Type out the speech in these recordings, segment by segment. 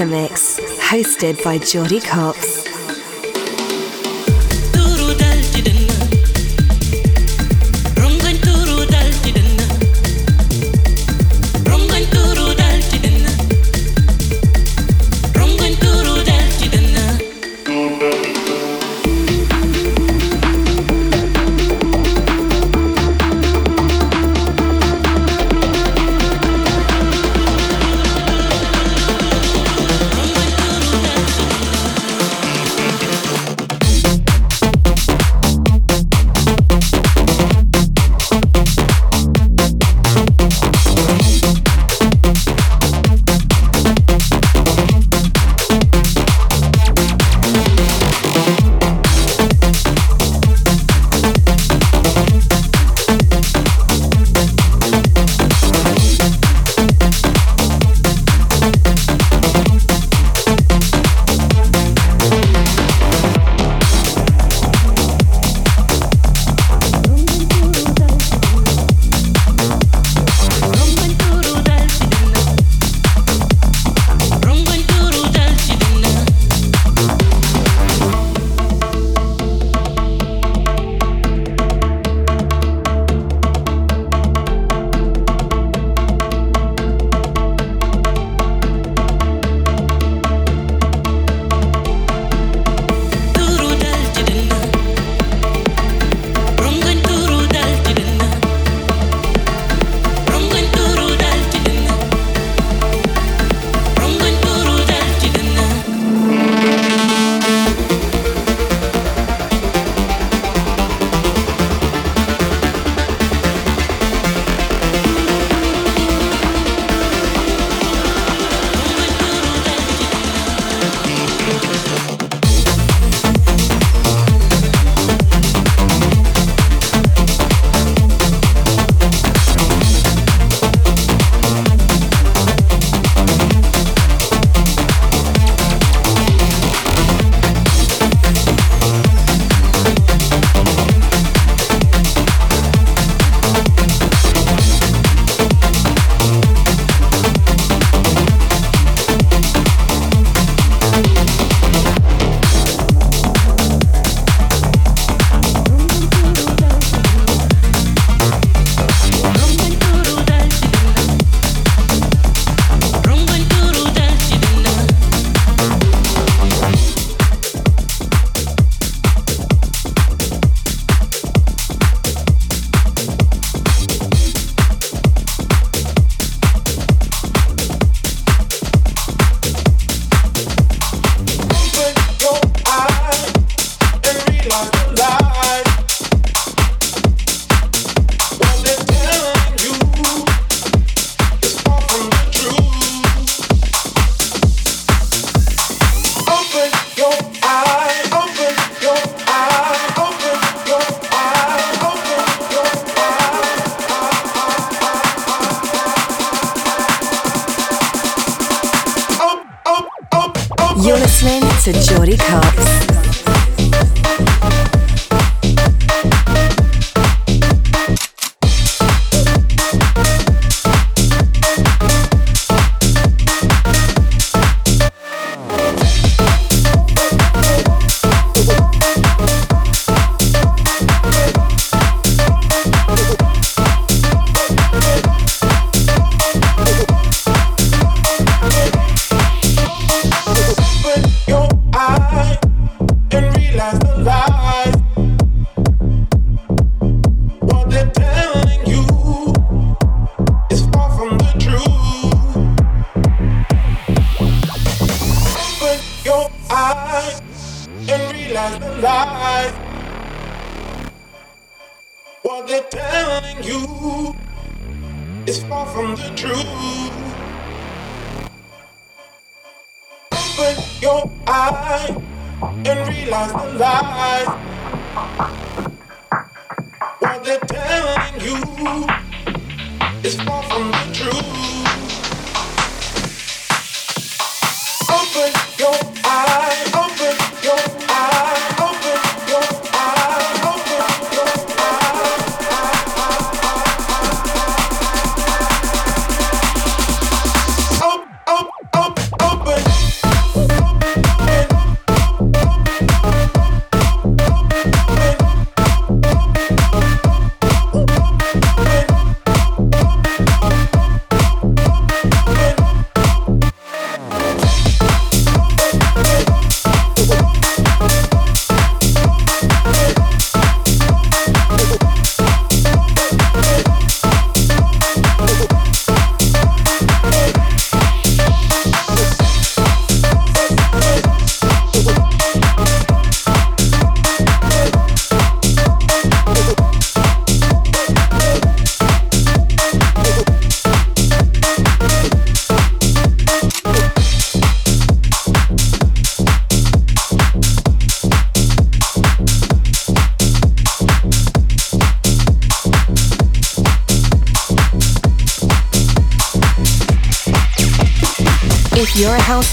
Is Mix, hosted by Jordy Copz.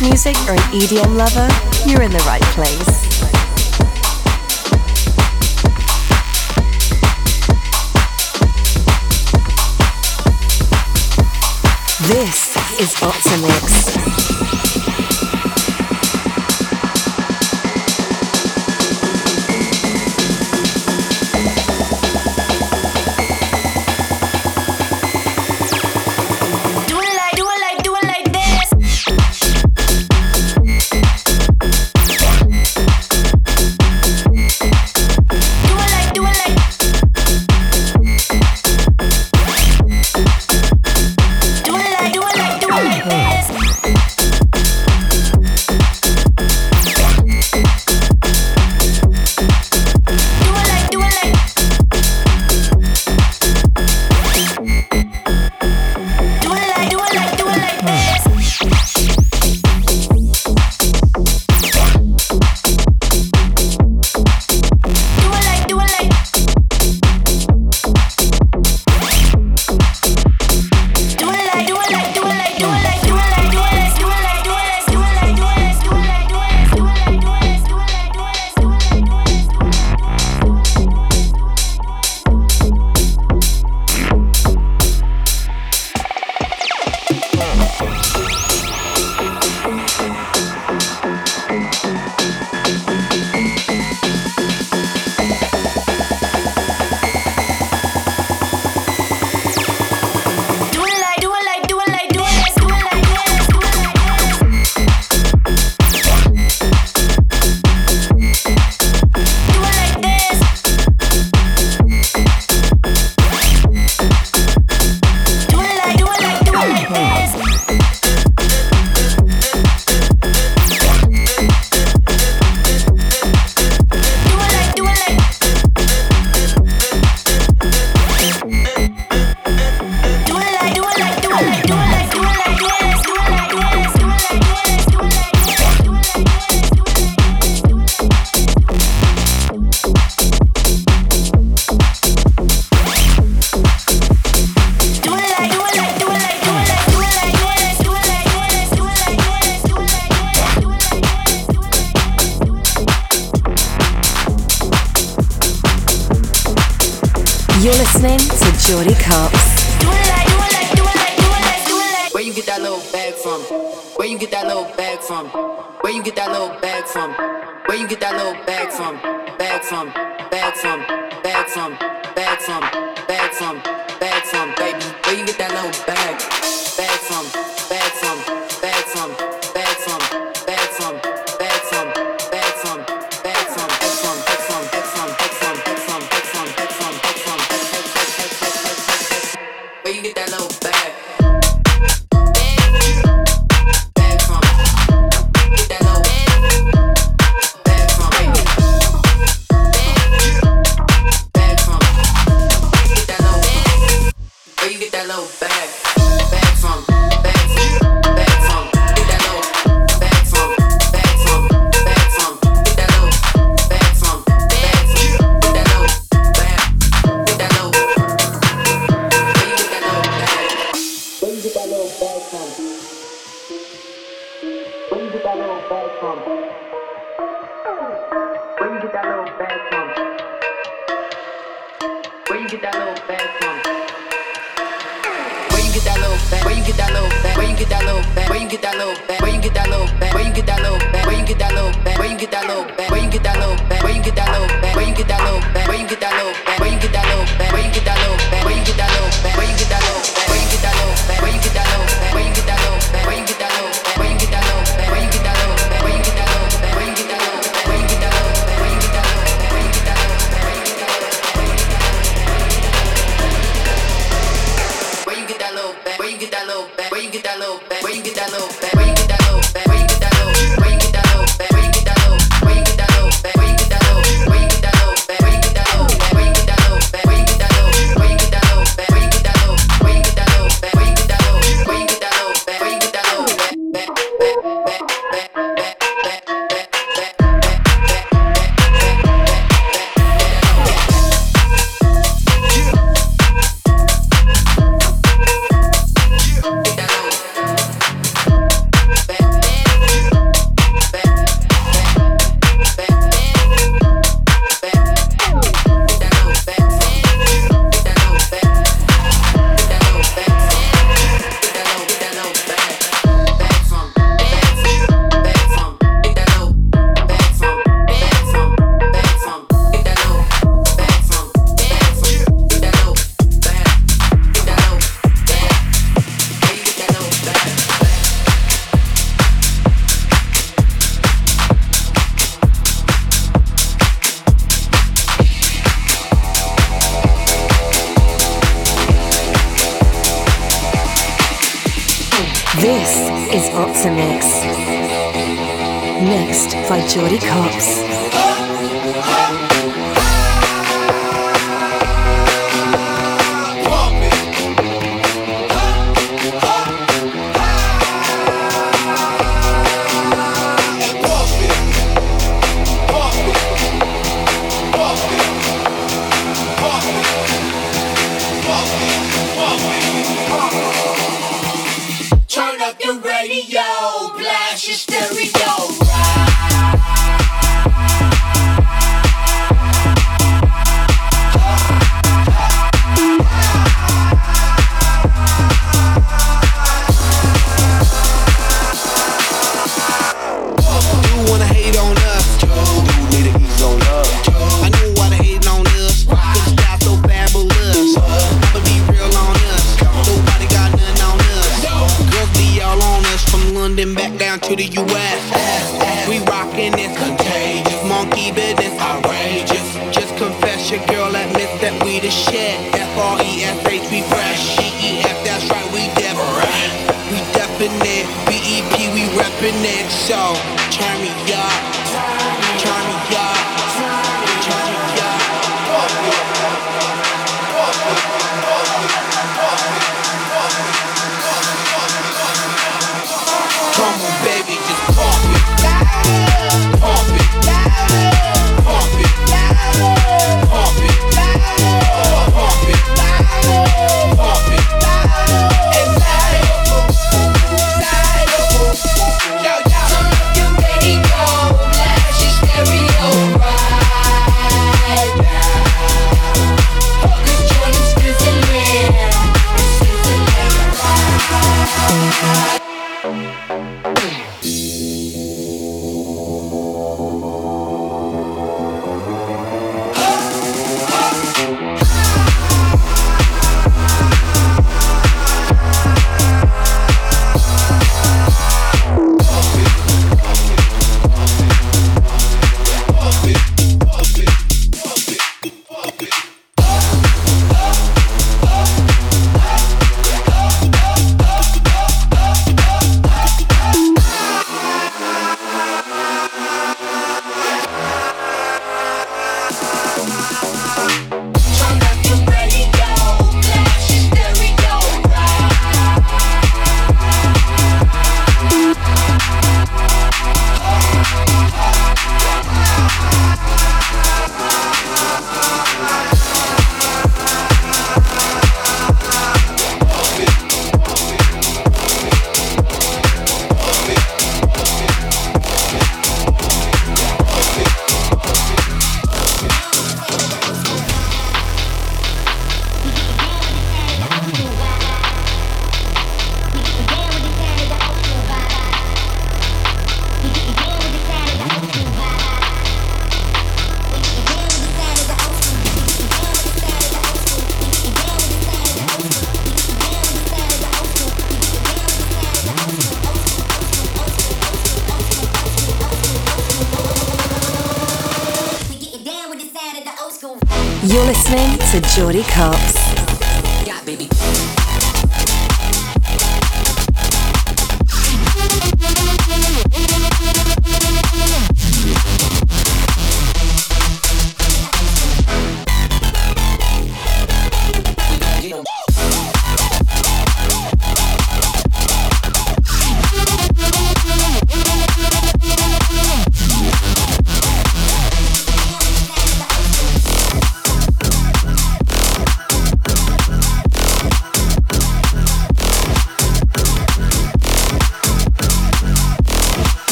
Music or an EDM lover, you're in the right place.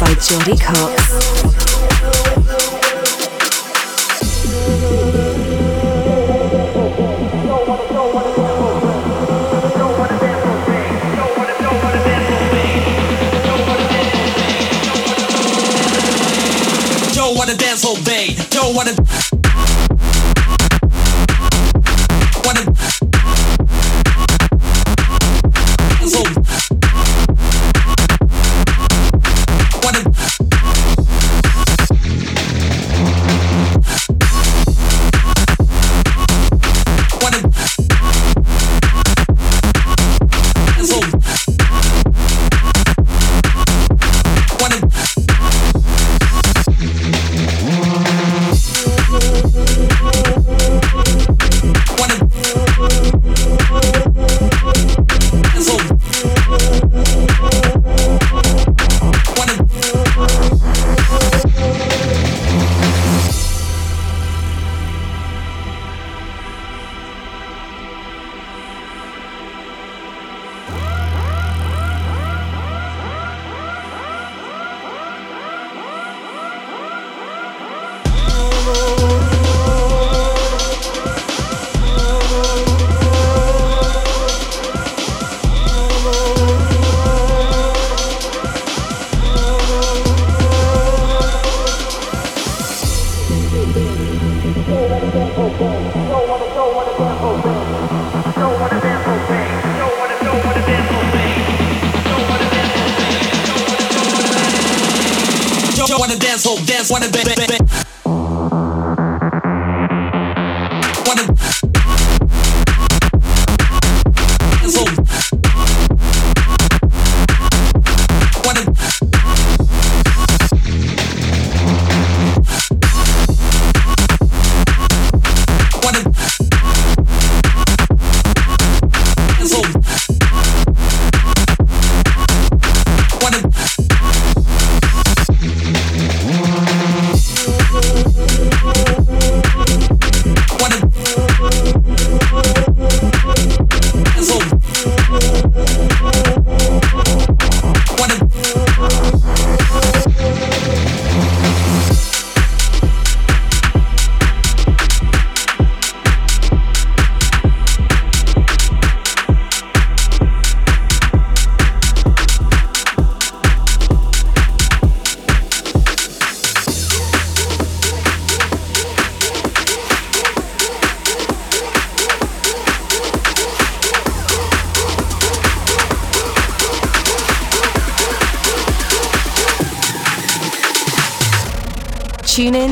By Jordy Copz.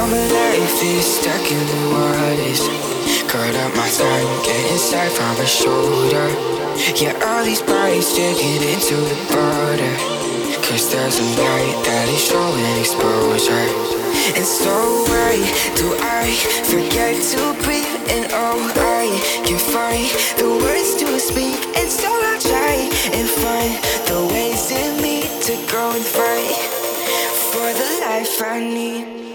Commonality stuck in the waters. Cut up my thumb, get inside from the shoulder. Yeah, all these bodies digging into the border. Cause there's a light that is showing exposure. And so why do I forget to breathe? And oh, I can find the words to speak. And so I try and find the ways in me to go and fight for the life I need.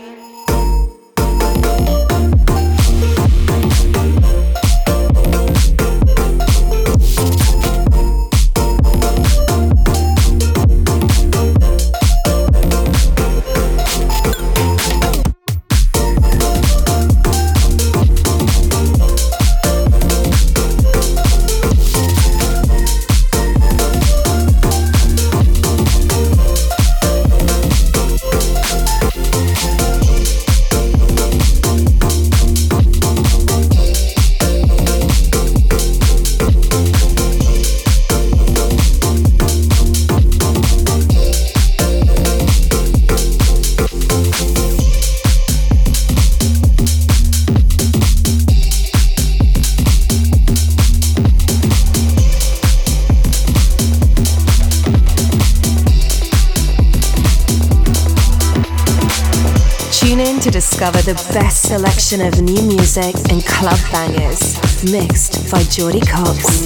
the best selection of new music and club bangers, mixed by Jordy Copz.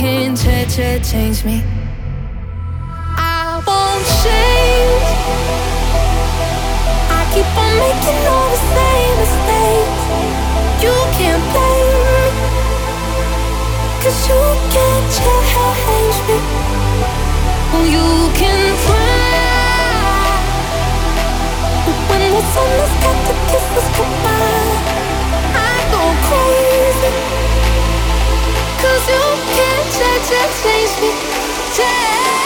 can't ch- ch- change me. I won't change. I keep on making all the same mistakes. You can't blame me. Cause you can't change me. You can try. But when the sun has got to kiss us goodbye, I go crazy. Cause you can't change me, change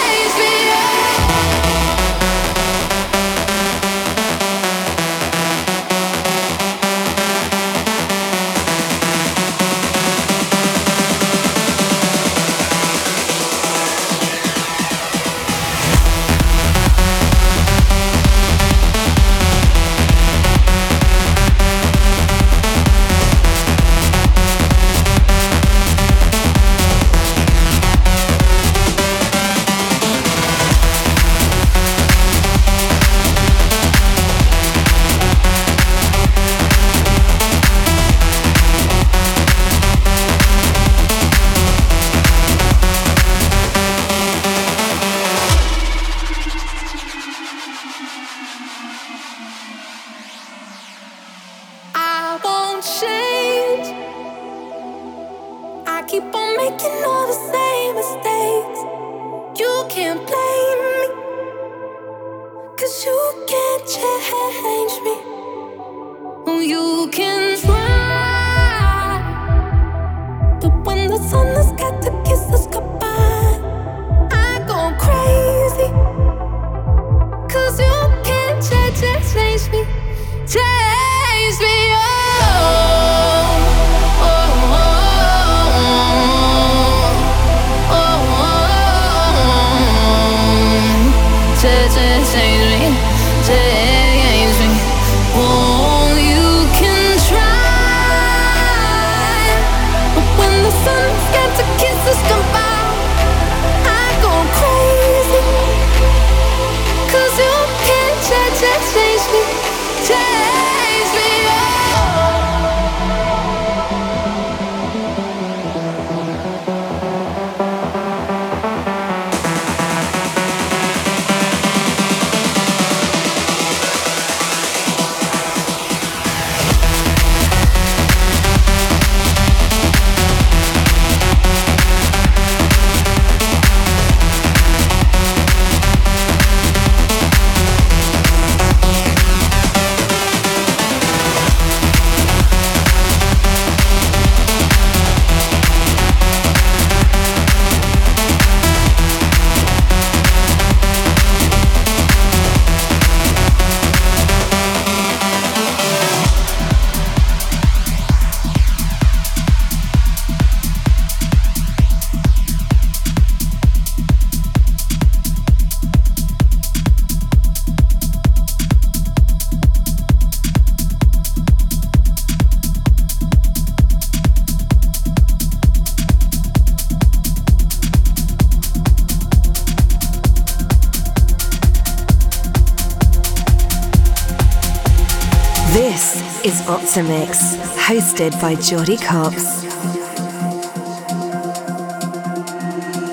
is Mix, hosted by Jordy Copz.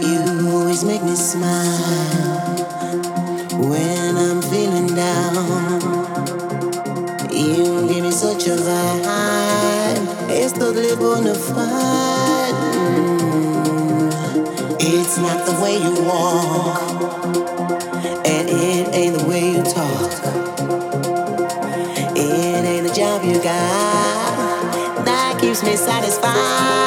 You always make me smile when I'm feeling down. You give me such a vibe. Estoy de bona fight. Mm. It's not the way you walk, satisfied.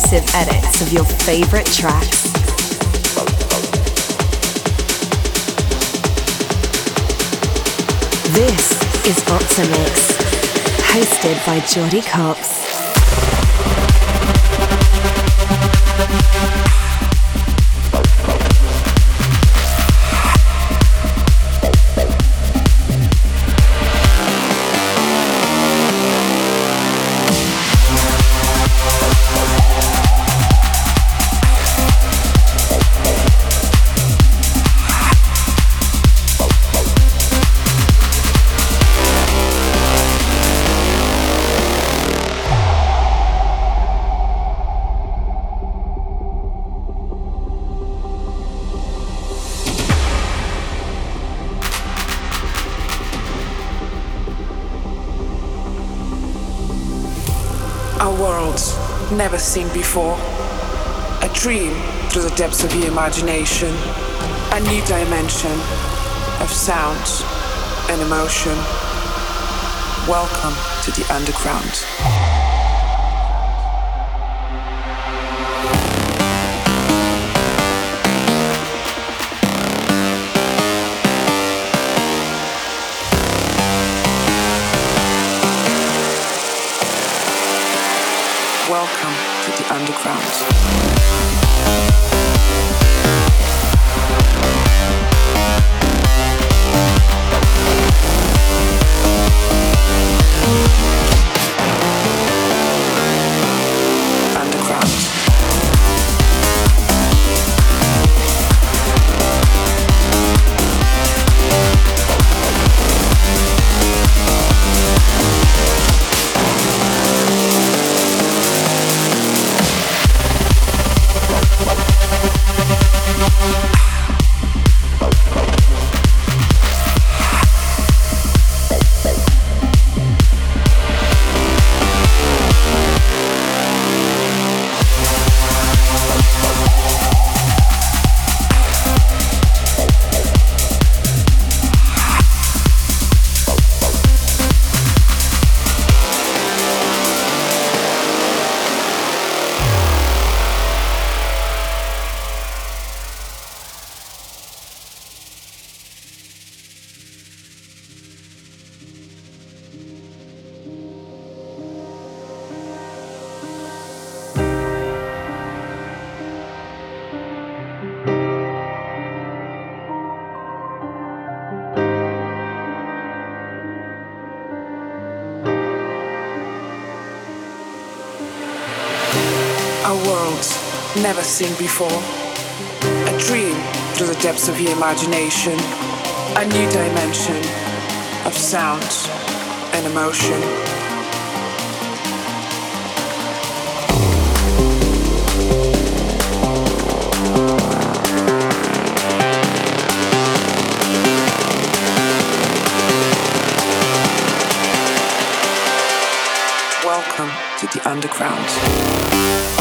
Exclusive edits of your favorite tracks. This is Opti'mix, hosted by Jordy Copz. Seen before. A dream through the depths of your imagination. A new dimension of sound and emotion. Welcome to the underground. Never the imagination. A new dimension of sound and emotion. Welcome to the underground.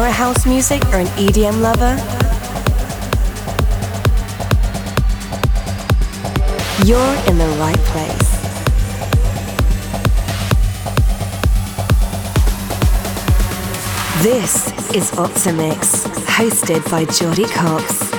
You're a house music or an EDM lover, you're in the right place. This is Opti'mix, hosted by Jordy Copz.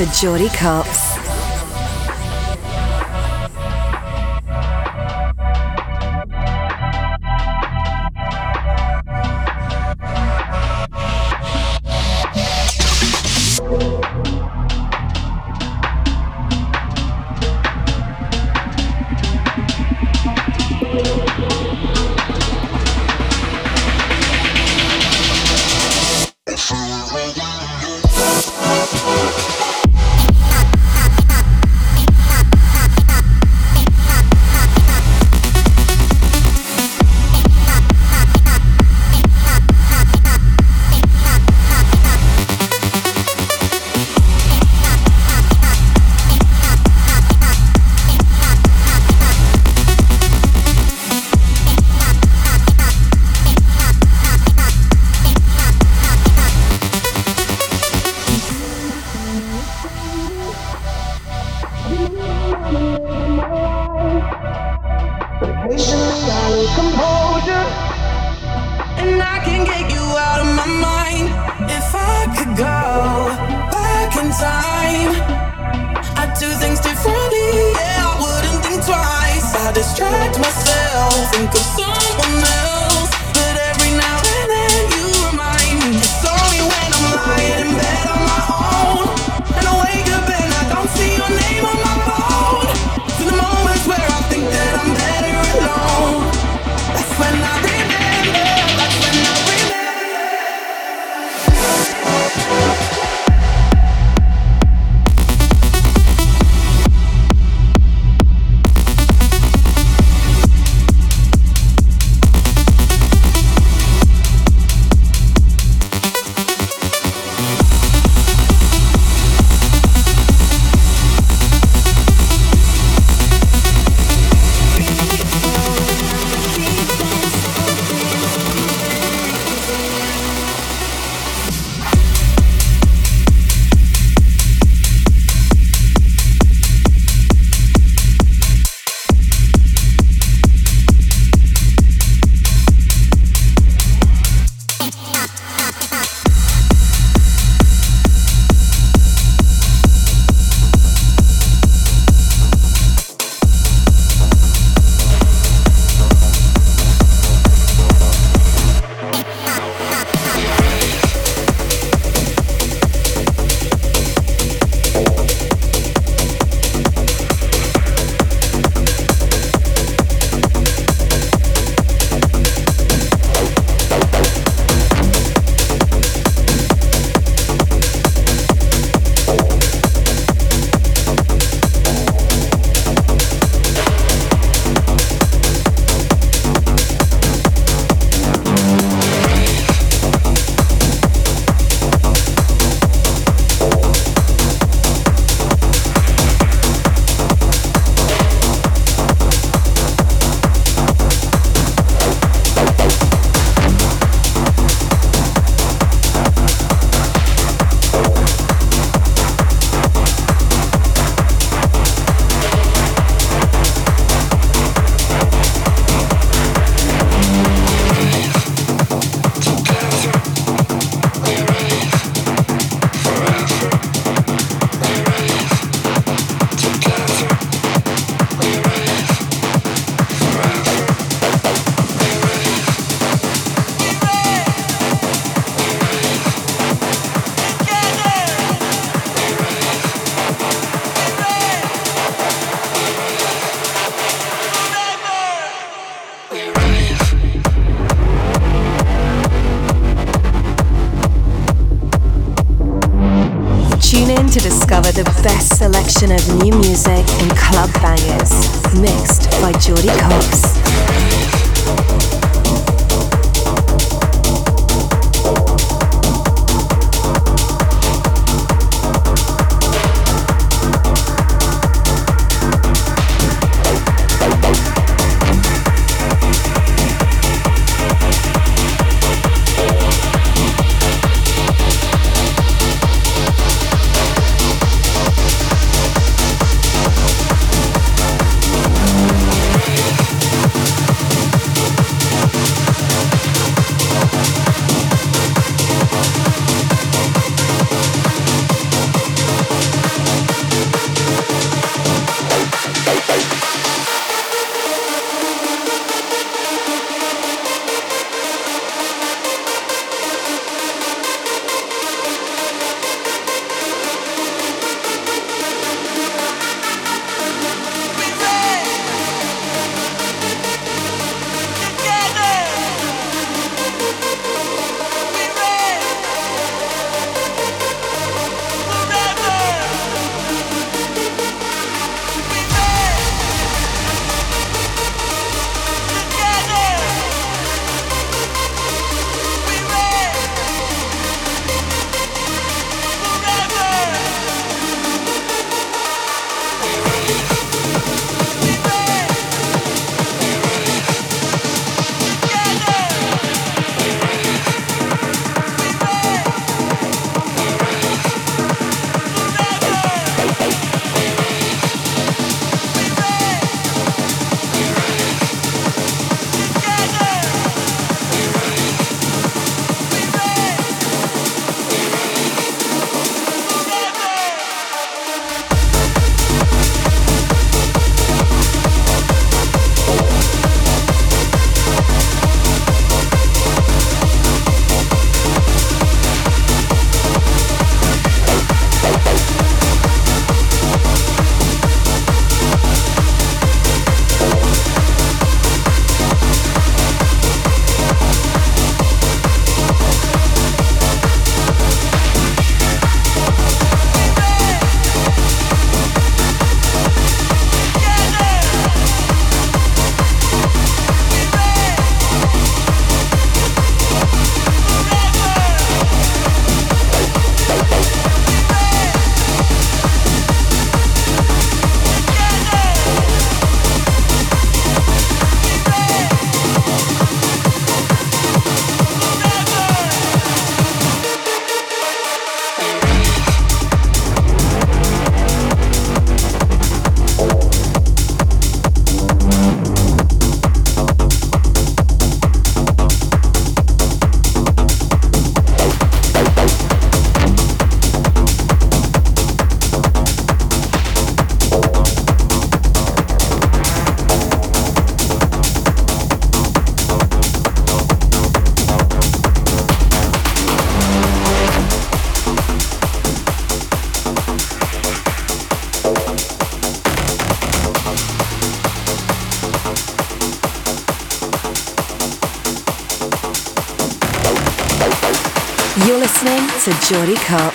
To Jordy Copz. Listening to